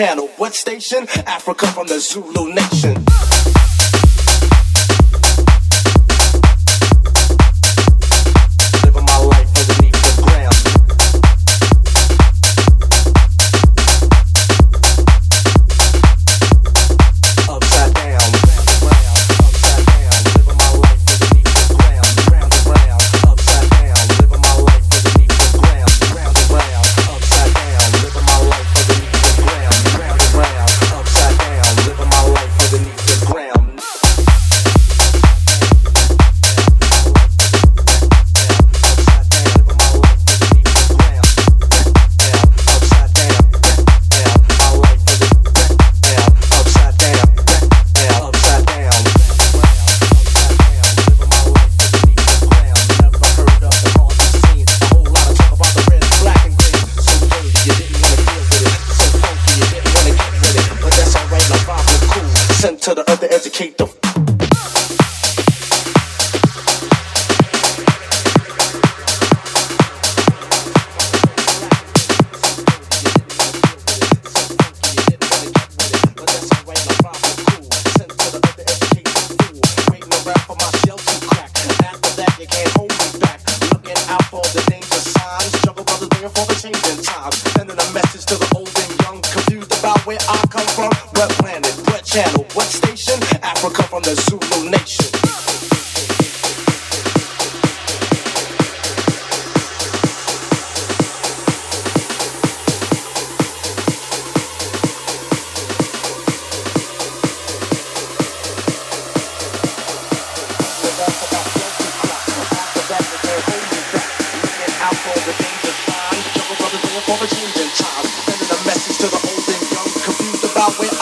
channel. What station? Africa from the Zulu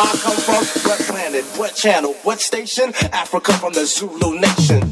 I come from? What planet? What channel? What station? Africa from the Zulu nation.